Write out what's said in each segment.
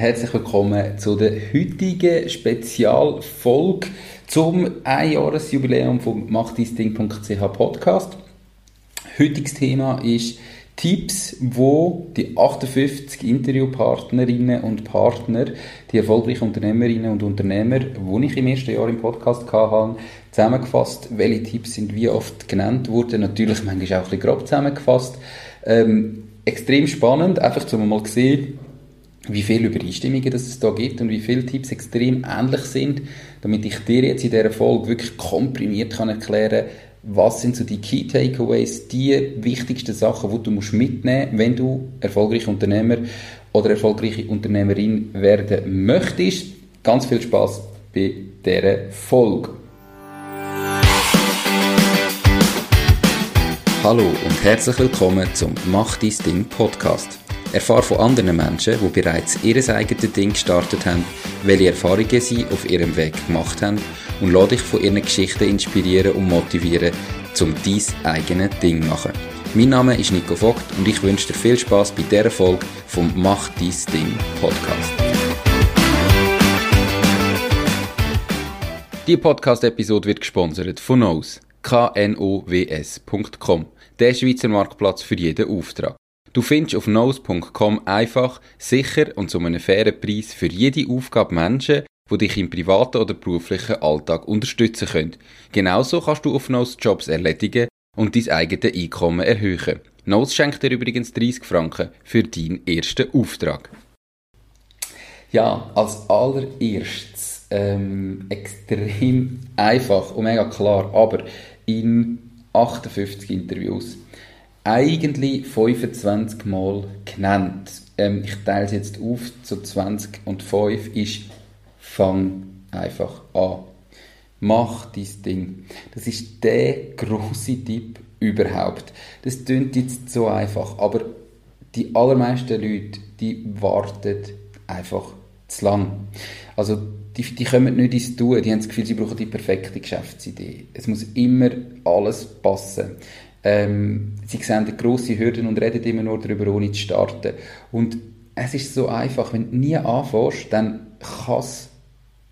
herzlich willkommen zu der heutigen Spezialfolge zum Einjahresjubiläum vom machtdeisding.ch Podcast. Heutiges Thema ist Tipps, wo die 58 Interviewpartnerinnen und Partner, die erfolgreichen Unternehmerinnen und Unternehmer, die ich im ersten Jahr im Podcast hatte, zusammengefasst. Welche Tipps sind wie oft genannt worden? Natürlich manchmal auch ein bisschen grob zusammengefasst. Ähm, extrem spannend, einfach zu mal sehen, wie viele Übereinstimmungen es da gibt und wie viele Tipps extrem ähnlich sind, damit ich dir jetzt in dieser Folge wirklich komprimiert kann erklären was sind so die Key Takeaways, die wichtigsten Sachen, die du musst mitnehmen musst, wenn du erfolgreicher Unternehmer oder erfolgreiche Unternehmerin werden möchtest. Ganz viel Spaß bei dieser Folge. Hallo und herzlich willkommen zum Mach dein Ding Podcast. Erfahre von anderen Menschen, die bereits ihr eigenes Ding gestartet haben, welche Erfahrungen sie auf ihrem Weg gemacht haben und lade dich von ihren Geschichten inspirieren und motivieren, um dein eigenes Ding zu machen. Mein Name ist Nico Vogt und ich wünsche dir viel Spaß bei dieser Folge vom Mach dein Ding Podcast. Die Podcast-Episode wird gesponsert von Knows, knows.com, der Schweizer Marktplatz für jeden Auftrag. Du findest auf knows.com einfach, sicher und zu einem fairen Preis für jede Aufgabe Menschen, die dich im privaten oder beruflichen Alltag unterstützen können. Genauso kannst du auf Knows Jobs erledigen und dein eigenes Einkommen erhöhen. Knows schenkt dir übrigens 30 Franken für deinen ersten Auftrag. Ja, als allererstes ähm, extrem einfach und mega klar, aber in 58 Interviews eigentlich 25 Mal genannt. Ähm, ich teile es jetzt auf zu 20 und 5 ist fang einfach an. Mach dein Ding. Das ist der große Tipp überhaupt. Das klingt jetzt so einfach, aber die allermeisten Leute, die warten einfach zu lang. Also die, die kommen nicht ins Tun, die haben das Gefühl, sie brauchen die perfekte Geschäftsidee. Es muss immer alles passen. Ähm, sie sehen grosse Hürden und reden immer nur darüber, ohne zu starten. Und es ist so einfach, wenn du nie anfängst, dann kann es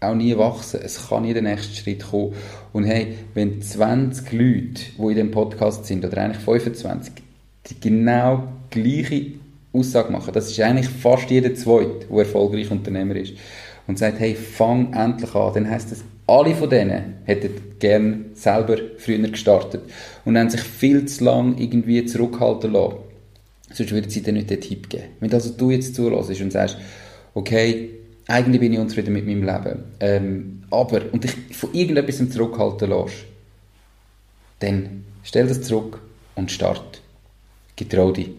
auch nie wachsen. Es kann nie der nächste Schritt kommen. Und hey, wenn 20 Leute, die in dem Podcast sind, oder eigentlich 25, die genau gleiche Aussage machen, das ist eigentlich fast jeder Zweite, der erfolgreich Unternehmer ist, und sagt, hey, fang endlich an, dann heisst das, alle von denen hätten gern selber früher gestartet und haben sich viel zu lang irgendwie zurückhalten lassen. Sonst würden sie dir nicht den Tipp geben. Wenn also du jetzt zulässt und sagst, okay, eigentlich bin ich unzufrieden mit meinem Leben, ähm, aber, und dich von irgendetwas zurückhalten lässt, dann stell das zurück und start. Getrau dich.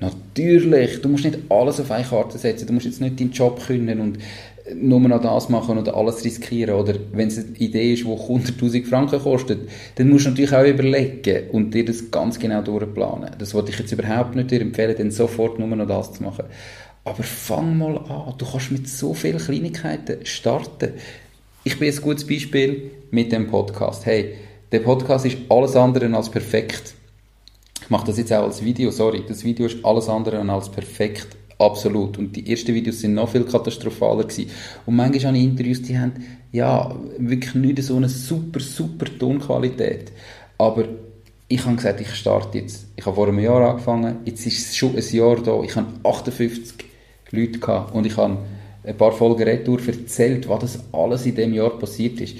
Natürlich, du musst nicht alles auf eine Karte setzen, du musst jetzt nicht deinen Job können und nur noch das machen oder alles riskieren. Oder wenn es eine Idee ist, die 100'000 Franken kostet, dann musst du natürlich auch überlegen und dir das ganz genau durchplanen. Das wollte ich jetzt überhaupt nicht dir empfehlen, dann sofort nur noch das zu machen. Aber fang mal an. Du kannst mit so vielen Kleinigkeiten starten. Ich bin ein gutes Beispiel mit dem Podcast. Hey, der Podcast ist alles andere als perfekt. Ich mache das jetzt auch als Video, sorry. Das Video ist alles andere als perfekt. Absolut. Und die ersten Videos sind noch viel katastrophaler gewesen. Und manchmal habe ich Interviews, die haben, ja, wirklich nicht so eine super, super Tonqualität. Aber ich habe gesagt, ich starte jetzt. Ich habe vor einem Jahr angefangen, jetzt ist es schon ein Jahr da. Ich habe 58 Leute gehabt und ich habe ein paar Folgen Retour erzählt, was das alles in dem Jahr passiert ist.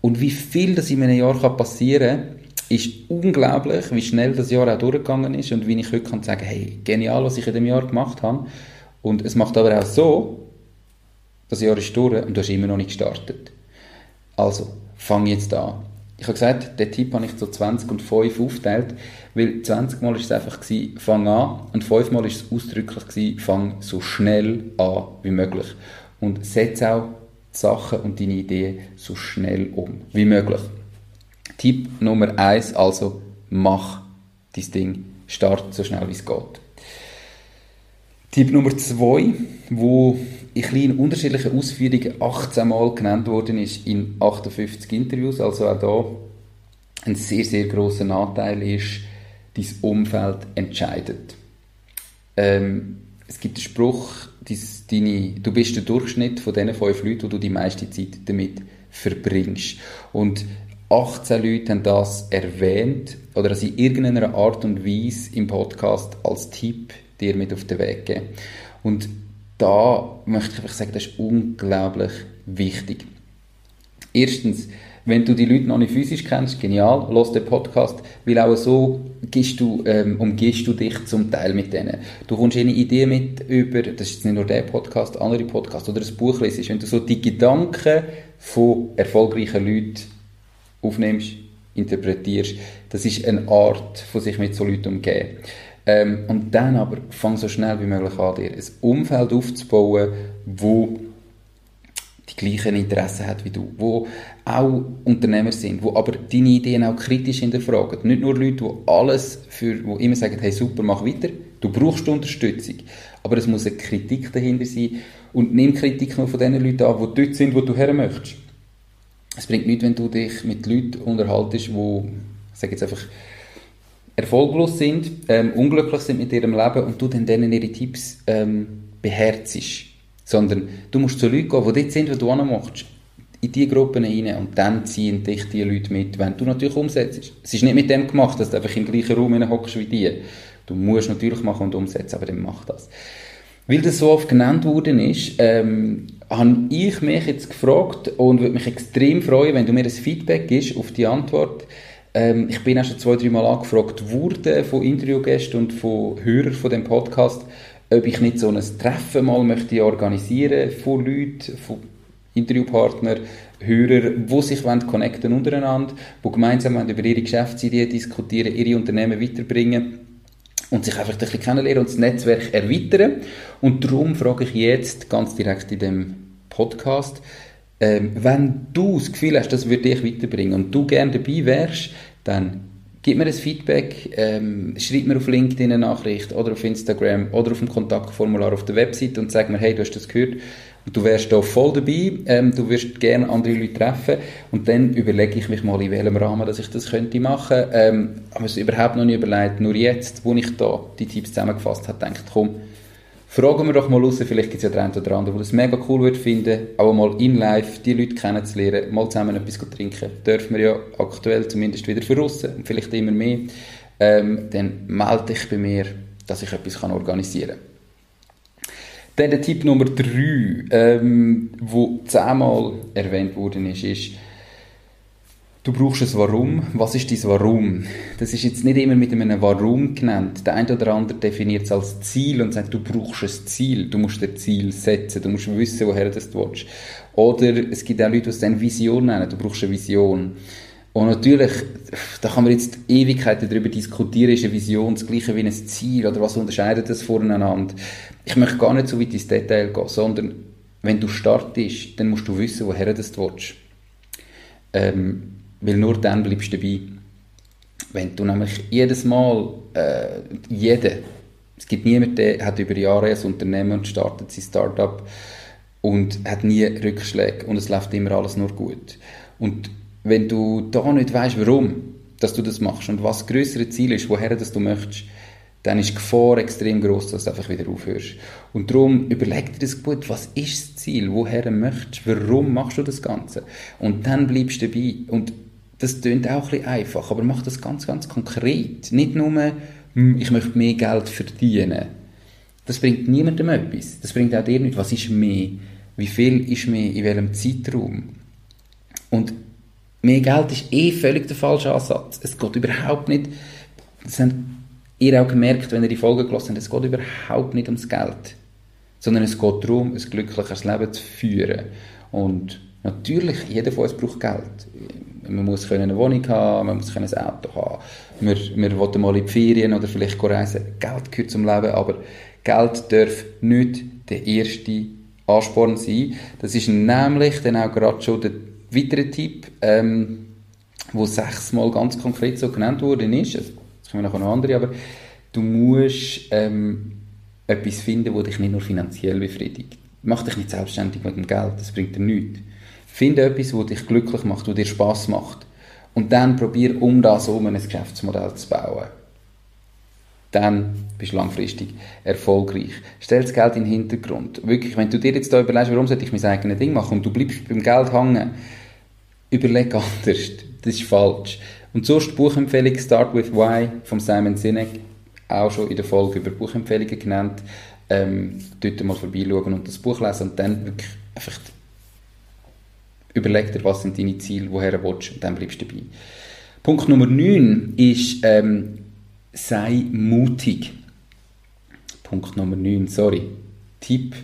Und wie viel das in einem Jahr passieren kann, ist unglaublich, wie schnell das Jahr auch durchgegangen ist und wie ich heute kann sagen, hey, genial, was ich in dem Jahr gemacht habe. Und es macht aber auch so, das Jahr ist durch und du hast immer noch nicht gestartet. Also, fang jetzt an. Ich habe gesagt, den Tipp habe ich zu 20 und 5 aufgeteilt, weil 20 Mal war es einfach gewesen, fang an und 5 Mal war es ausdrücklich gewesen, fang so schnell an wie möglich. Und setze auch die Sachen und deine Ideen so schnell um wie möglich. Tipp Nummer eins, also mach dein Ding, start so schnell wie es geht. Tipp Nummer zwei, wo in unterschiedlichen Ausführungen 18 Mal genannt worden ist in 58 Interviews, also auch da ein sehr, sehr großer Anteil ist, dein Umfeld entscheidet. Ähm, es gibt einen Spruch, deine, du bist der Durchschnitt von diesen fünf Leuten, wo du die meiste Zeit damit verbringst. Und 18 Leute haben das erwähnt oder also in irgendeiner Art und Weise im Podcast als Tipp dir mit auf den Weg geben. Und da möchte ich einfach sagen, das ist unglaublich wichtig. Erstens, wenn du die Leute noch nicht physisch kennst, genial, los den Podcast, weil auch so gehst du, ähm, umgehst du dich zum Teil mit denen. Du kommst eine Idee mit über, das ist nicht nur der Podcast, andere Podcasts oder ein Buch lesest, wenn du so die Gedanken von erfolgreichen Leuten aufnimmst, interpretierst, das ist eine Art, von sich mit so Leuten umgehen. Ähm, und dann aber fang so schnell wie möglich an, dir ein Umfeld aufzubauen, wo die gleichen Interessen hat wie du, wo auch Unternehmer sind, wo aber deine Ideen auch kritisch hinterfragen. Nicht nur Leute, die alles für, wo immer sagen, hey super, mach weiter, du brauchst Unterstützung, aber es muss eine Kritik dahinter sein und nimm Kritik nur von den Leuten an, die dort sind, wo du her möchtest. Es bringt nichts, wenn du dich mit Leuten unterhaltest, die, ich sage jetzt einfach, erfolglos sind, ähm, unglücklich sind mit ihrem Leben und du dann denen ihre Tipps ähm, beherzigst. Sondern du musst zu Leuten gehen, die dort sind, wo du machst in diese Gruppen rein und dann ziehen dich die Leute mit, wenn du natürlich umsetzt. Es ist nicht mit dem gemacht, dass du einfach im gleichen Raum hockst wie die. Du musst natürlich machen und umsetzen, aber dann mach das. Weil das so oft genannt worden ist, ähm, habe ich mich jetzt gefragt und würde mich extrem freuen, wenn du mir ein Feedback gibst auf die Antwort, ähm, ich bin auch schon zwei, drei Mal angefragt worden von Interviewgästen und von Hörern von dem Podcast, ob ich nicht so ein Treffen mal möchte organisieren von Leuten, von Interviewpartnern, Hörer, die sich connecten untereinander, die gemeinsam über ihre Geschäftsideen diskutieren, ihre Unternehmen weiterbringen und sich einfach ein bisschen kennenlernen und das Netzwerk erweitern. Und darum frage ich jetzt ganz direkt in dem Podcast, ähm, wenn du das Gefühl hast, das würde dich weiterbringen und du gerne dabei wärst, dann gib mir ein Feedback, ähm, schreib mir auf LinkedIn eine Nachricht oder auf Instagram oder auf dem Kontaktformular auf der Website und sag mir, hey, du hast das gehört und du wärst da voll dabei, ähm, du wirst gerne andere Leute treffen und dann überlege ich mich mal, in welchem Rahmen dass ich das könnte machen. Ähm, habe es überhaupt noch nicht überlegt, nur jetzt, wo ich da die Tipps zusammengefasst habe, denke ich, komm, Fragen wir doch mal raus, vielleicht gibt es ja den einen oder anderen, der das mega cool würde finden, auch mal in live die Leute kennenzulernen, mal zusammen etwas trinken. Dürfen wir ja aktuell zumindest wieder für und vielleicht immer mehr. Ähm, dann melde dich bei mir, dass ich etwas organisieren kann. Dann der Tipp Nummer drei, ähm, wo zehnmal erwähnt worden ist, ist, Du brauchst ein Warum. Was ist dein Warum? Das ist jetzt nicht immer mit einem Warum genannt. Der eine oder andere definiert es als Ziel und sagt, du brauchst ein Ziel. Du musst ein Ziel setzen. Du musst wissen, woher du willst. Oder es gibt auch Leute, die es dann Vision nennen. Du brauchst eine Vision. Und natürlich, da kann man jetzt Ewigkeiten darüber diskutieren, ist eine Vision das gleiche wie ein Ziel oder was unterscheidet das voneinander? Ich möchte gar nicht so weit ins Detail gehen, sondern wenn du startest, dann musst du wissen, woher du willst. Ähm, weil nur dann bleibst du dabei. Wenn du nämlich jedes Mal, äh, jeder, es gibt niemanden, der hat über Jahre ein Unternehmen und startet sein Startup und hat nie Rückschläge und es läuft immer alles nur gut. Und wenn du da nicht weißt, warum, dass du das machst und was das größere Ziel ist, woher das du möchtest, dann ist die Gefahr extrem groß, dass du einfach wieder aufhörst. Und darum überleg dir das gut, was ist das Ziel, woher möchtest du, warum machst du das Ganze? Und dann bleibst du dabei. Und das klingt auch ein bisschen einfach, aber mach das ganz, ganz konkret. Nicht nur, hm, ich möchte mehr Geld verdienen. Das bringt niemandem etwas. Das bringt auch dir nicht, was ist mehr? Wie viel ist mehr? In welchem Zeitraum? Und mehr Geld ist eh völlig der falsche Ansatz. Es geht überhaupt nicht, das habt ihr auch gemerkt, wenn ihr die Folge gelesen habt, es geht überhaupt nicht ums Geld. Sondern es geht darum, ein glückliches Leben zu führen. Und natürlich, jeder von uns braucht Geld man muss eine Wohnung haben, man muss ein Auto haben, man, man will mal in die Ferien oder vielleicht reisen. Geld gehört zum Leben, aber Geld darf nicht der erste Ansporn sein. Das ist nämlich dann auch gerade schon der weitere Tipp, ähm, wo sechsmal ganz konkret so genannt worden ist. Also, kommen noch andere, aber du musst ähm, etwas finden, das dich nicht nur finanziell befriedigt. Mach dich nicht selbstständig mit dem Geld, das bringt dir nichts. Finde etwas, das dich glücklich macht, das dir Spaß macht. Und dann probier um das herum ein Geschäftsmodell zu bauen. dann bist du langfristig erfolgreich. Stell das Geld in den Hintergrund. Wirklich, wenn du dir jetzt da überlegst, warum sollte ich mein eigenes Ding machen und du bleibst beim Geld hängen, überleg anders. Das ist falsch. Und so ist die Buchempfehlung Start with Why von Simon Sinek auch schon in der Folge über Buchempfehlungen genannt. Ähm, dort mal vorbeischauen und das Buch lesen und dann wirklich einfach überleg dir, was sind deine Ziele, woher du willst und dann bleibst du dabei. Punkt Nummer 9 ist, ähm, sei mutig. Punkt Nummer 9, sorry. Tipp,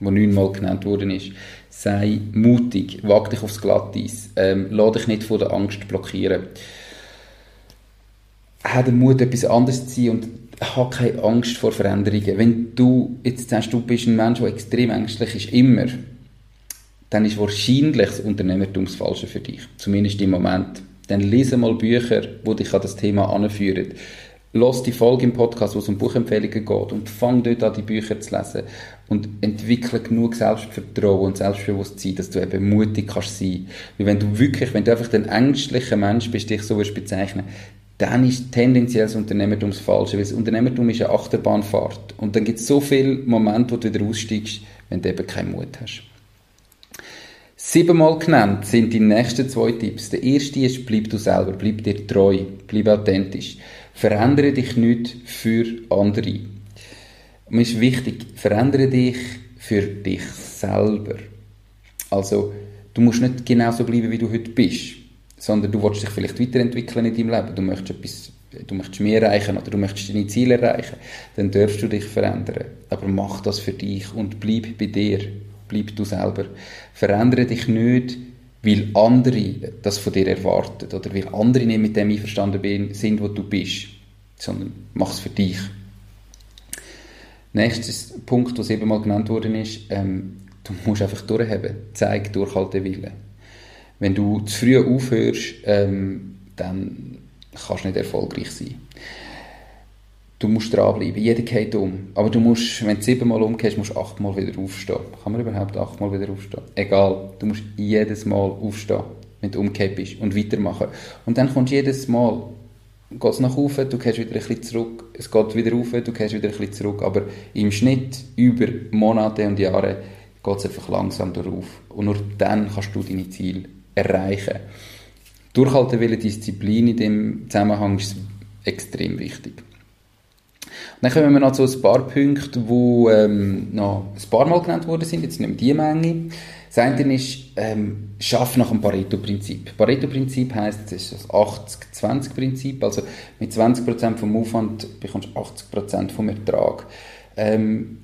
der neunmal genannt worden ist. Sei mutig, wag dich aufs Glatteis, ähm, lass dich nicht von der Angst blockieren. Hab den Mut, etwas anderes zu sein und hab keine Angst vor Veränderungen. Wenn du jetzt sagst, du bist ein Mensch, der extrem ängstlich ist, immer, dann ist wahrscheinlich das Unternehmertum das Falsche für dich. Zumindest im Moment. Dann lese mal Bücher, die dich an das Thema anführen. Lass die Folge im Podcast, wo es um Buchempfehlungen geht und fang dort an, die Bücher zu lesen und entwickle genug Selbstvertrauen und Selbstbewusstsein, dass du eben mutig kannst sein. Weil wenn du wirklich, wenn du einfach ein ängstlicher Mensch bist, dich so wirst bezeichnen, dann ist tendenziell das Unternehmertum das Falsche, weil das Unternehmertum ist eine Achterbahnfahrt und dann gibt es so viele Momente, wo du wieder aussteigst, wenn du eben keinen Mut hast. Siebenmal genannt sind die nächsten zwei Tipps. Der erste ist, bleib du selber, bleib dir treu, bleib authentisch. Verändere dich nicht für andere. Und ist wichtig, verändere dich für dich selber. Also, du musst nicht genauso bleiben, wie du heute bist, sondern du willst dich vielleicht weiterentwickeln in deinem Leben. Du möchtest etwas, du möchtest mehr erreichen oder du möchtest deine Ziele erreichen. Dann darfst du dich verändern. Aber mach das für dich und bleib bei dir bleib du selber. Verändere dich nicht, weil andere das von dir erwarten oder weil andere nicht mit dem einverstanden sind, wo du bist, sondern mach es für dich. Nächster Punkt, der eben mal genannt worden ist, ähm, du musst einfach durchhaben. Zeig Durchhaltewillen. Wenn du zu früh aufhörst, ähm, dann kannst du nicht erfolgreich sein du musst dranbleiben. Jeder geht um. Aber du musst, wenn du siebenmal umgehst, musst du achtmal wieder aufstehen. Kann man überhaupt achtmal wieder aufstehen? Egal. Du musst jedes Mal aufstehen, wenn du umgekehrt bist und weitermachen. Und dann kommst du jedes Mal, geht es nach oben, du gehst wieder ein bisschen zurück, es geht wieder rauf, du gehst wieder ein bisschen zurück. Aber im Schnitt über Monate und Jahre geht es einfach langsam darauf. Und nur dann kannst du deine Ziele erreichen. Durchhalten Disziplin in dem Zusammenhang ist extrem wichtig. Dann kommen wir noch zu ein paar Punkten, die ähm, noch ein paar Mal genannt worden sind, jetzt nicht die Menge. Das eine ist, ähm, schaff nach dem Pareto-Prinzip. Pareto-Prinzip heisst, es ist das 80-20-Prinzip, also mit 20% vom Aufwand bekommst du 80% vom Ertrag. Ähm,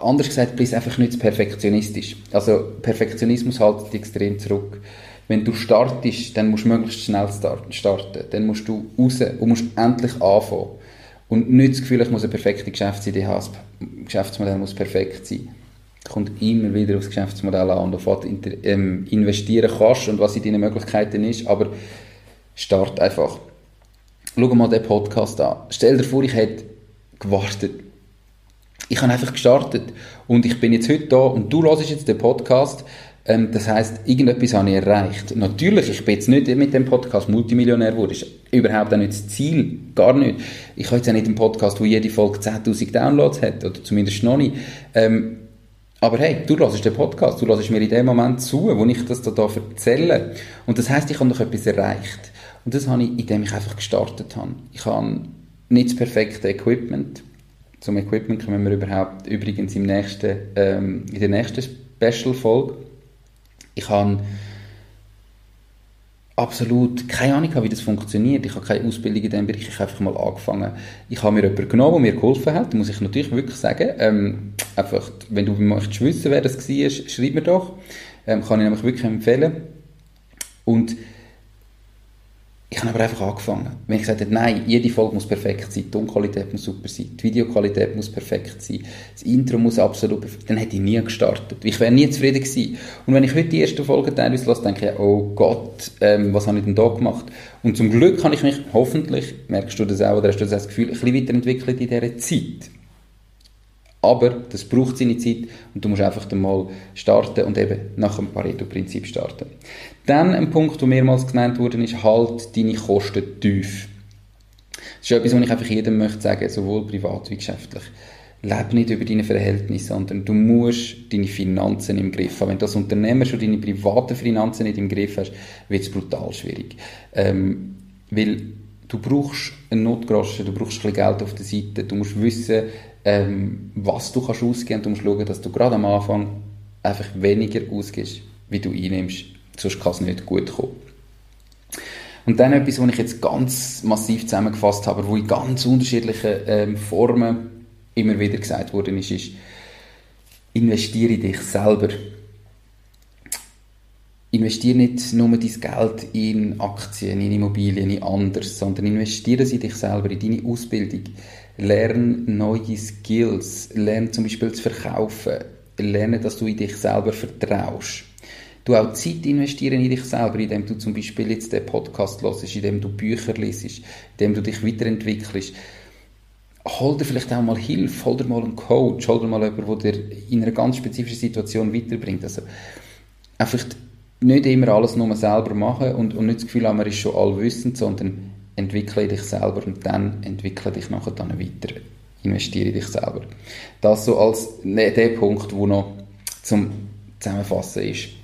anders gesagt, bist einfach nicht perfektionistisch. Also Perfektionismus hält dich extrem zurück. Wenn du startest, dann musst du möglichst schnell starten. Dann musst du raus und musst endlich anfangen. Und nicht das Gefühl, ich muss eine perfekte Geschäftsidee haben, das Geschäftsmodell muss perfekt sein. Kommt immer wieder aufs Geschäftsmodell an und auf ähm, investieren kannst und was in deinen Möglichkeiten ist, aber start einfach. Schau mal den Podcast an. Stell dir vor, ich hätte gewartet. Ich habe einfach gestartet und ich bin jetzt heute da und du hörst jetzt den Podcast ähm, das heißt, irgendetwas habe ich erreicht. Natürlich, ich bin jetzt nicht mit dem Podcast Multimillionär geworden. Überhaupt auch nicht das Ziel. Gar nicht. Ich habe jetzt auch nicht einen Podcast, wo jede Folge 10.000 Downloads hat. Oder zumindest noch nicht. Ähm, aber hey, du hörst den Podcast. Du hörst mir in dem Moment zu, wo ich das da erzähle. Und das heißt, ich habe noch etwas erreicht. Und das habe ich, indem ich einfach gestartet habe. Ich habe nicht das perfekte Equipment. Zum Equipment kommen wir überhaupt übrigens im nächsten, ähm, in der nächsten Special-Folge. Ich habe absolut keine Ahnung, wie das funktioniert. Ich habe keine Ausbildung in diesem Bereich. Ich habe einfach mal angefangen. Ich habe mir jemanden genommen, der mir geholfen hat. muss ich natürlich wirklich sagen. Ähm, einfach, wenn du möchtest wissen, wer das war, schreib mir doch. Ähm, kann ich nämlich wirklich empfehlen. Und ich habe aber einfach angefangen. Wenn ich gesagt habe, nein, jede Folge muss perfekt sein, die Tonqualität muss super sein, die Videoqualität muss perfekt sein, das Intro muss absolut perfekt sein, dann hätte ich nie gestartet. Ich wäre nie zufrieden gewesen. Und wenn ich heute die erste Folge teilweise lasse, denke ich, oh Gott, ähm, was habe ich denn da gemacht? Und zum Glück kann ich mich hoffentlich, merkst du das auch, oder hast du das Gefühl, ein bisschen weiterentwickeln in dieser Zeit. Aber das braucht seine Zeit und du musst einfach dann mal starten und eben nach dem Pareto-Prinzip starten. Dann ein Punkt, der mehrmals genannt wurde, ist, halt deine Kosten tief. Das ist etwas, was ich einfach jedem möchte sagen, sowohl privat wie geschäftlich. Lebe nicht über deine Verhältnisse, sondern du musst deine Finanzen im Griff haben. Wenn du als Unternehmer schon deine privaten Finanzen nicht im Griff hast, wird es brutal schwierig. Ähm, weil du brauchst einen Notgroschen, du brauchst ein bisschen Geld auf der Seite, du musst wissen, ähm, was du kannst ausgeben du musst schauen, dass du gerade am Anfang einfach weniger ausgibst, wie du einnimmst, sonst kann es nicht gut kommen. Und dann etwas, was ich jetzt ganz massiv zusammengefasst habe, wo in ganz unterschiedlichen ähm, Formen immer wieder gesagt worden ist, ist, investiere in dich selber. Investiere nicht nur dein Geld in Aktien, in Immobilien, in anderes, sondern investiere es in dich selber, in deine Ausbildung. Lerne neue Skills, lerne zum Beispiel zu verkaufen, lerne, dass du in dich selber vertraust. Du auch Zeit investieren in dich selber, indem du zum Beispiel jetzt den Podcast hörst, indem du Bücher liest, indem du dich weiterentwickelst. Hol dir vielleicht auch mal Hilfe, hol dir mal einen Coach, hol dir mal jemanden, der dir in einer ganz spezifischen Situation weiterbringt. Also einfach nicht immer alles nur selber machen und, und nicht das Gefühl haben, man ist schon allwissend, sondern entwickle dich selber und dann entwickle dich nachher dann weiter. Investiere in dich selber. Das so als ne, der Punkt, wo noch zum Zusammenfassen ist.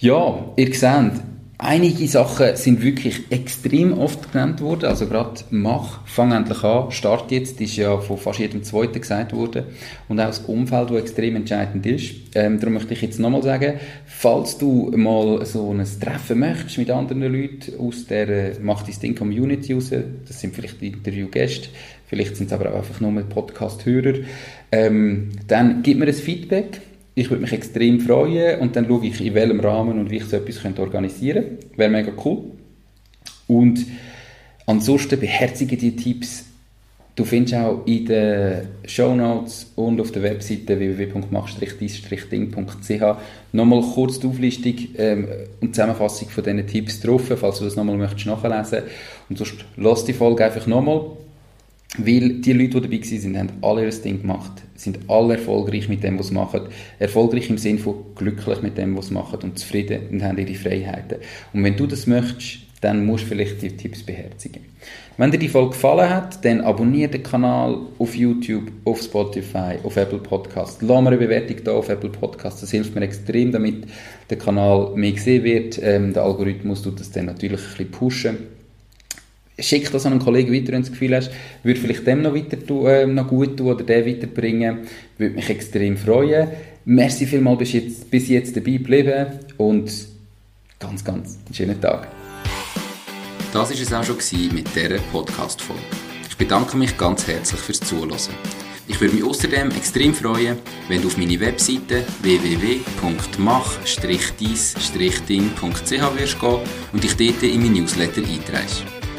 Ja, ihr seht, einige Sachen sind wirklich extrem oft genannt worden. Also gerade mach, fang endlich an, start jetzt, ist ja von fast jedem Zweiten gesagt worden. Und auch das Umfeld, das extrem entscheidend ist. Ähm, darum möchte ich jetzt nochmal sagen, falls du mal so ein Treffen möchtest mit anderen Leuten aus der äh, Mach dein Ding Community raus, das sind vielleicht die Interviewgäste, vielleicht sind es aber auch einfach nur Podcast-Hörer, ähm, dann gib mir ein Feedback ich würde mich extrem freuen und dann schaue ich, in welchem Rahmen und wie ich so etwas könnte organisieren könnte. Wäre mega cool. Und ansonsten beherzige die Tipps. Du findest auch in den Show Notes und auf der Webseite www.mach-dis-ding.ch nochmal kurz die Auflistung ähm, und Zusammenfassung von diesen Tipps drauf, falls du das nochmal möchtest nachlesen. Und sonst lass die Folge einfach nochmal weil die Leute, die dabei waren, haben alle ihr Ding gemacht, sind alle erfolgreich mit dem, was sie machen. Erfolgreich im Sinne von glücklich mit dem, was sie machen und zufrieden und haben ihre Freiheiten. Und wenn du das möchtest, dann musst du vielleicht die Tipps beherzigen. Wenn dir die Folge gefallen hat, dann abonniere den Kanal auf YouTube, auf Spotify, auf Apple Podcast. Lass mir eine Bewertung da auf Apple Podcast. Das hilft mir extrem, damit der Kanal mehr gesehen wird. Ähm, der Algorithmus tut das dann natürlich ein bisschen pushen schick das an einen Kollegen weiter, wenn du das Gefühl hast, würde vielleicht dem noch, weiter tun, äh, noch gut tun oder den weiterbringen. Würde mich extrem freuen. Merci vielmals, bis jetzt, bis jetzt dabei geblieben und ganz, ganz einen schönen Tag. Das war es auch schon mit dieser Podcast-Folge. Ich bedanke mich ganz herzlich fürs Zuhören. Ich würde mich außerdem extrem freuen, wenn du auf meine Webseite www.mach-dies-ding.ch wirst gehen und dich dort in mein Newsletter einträgst.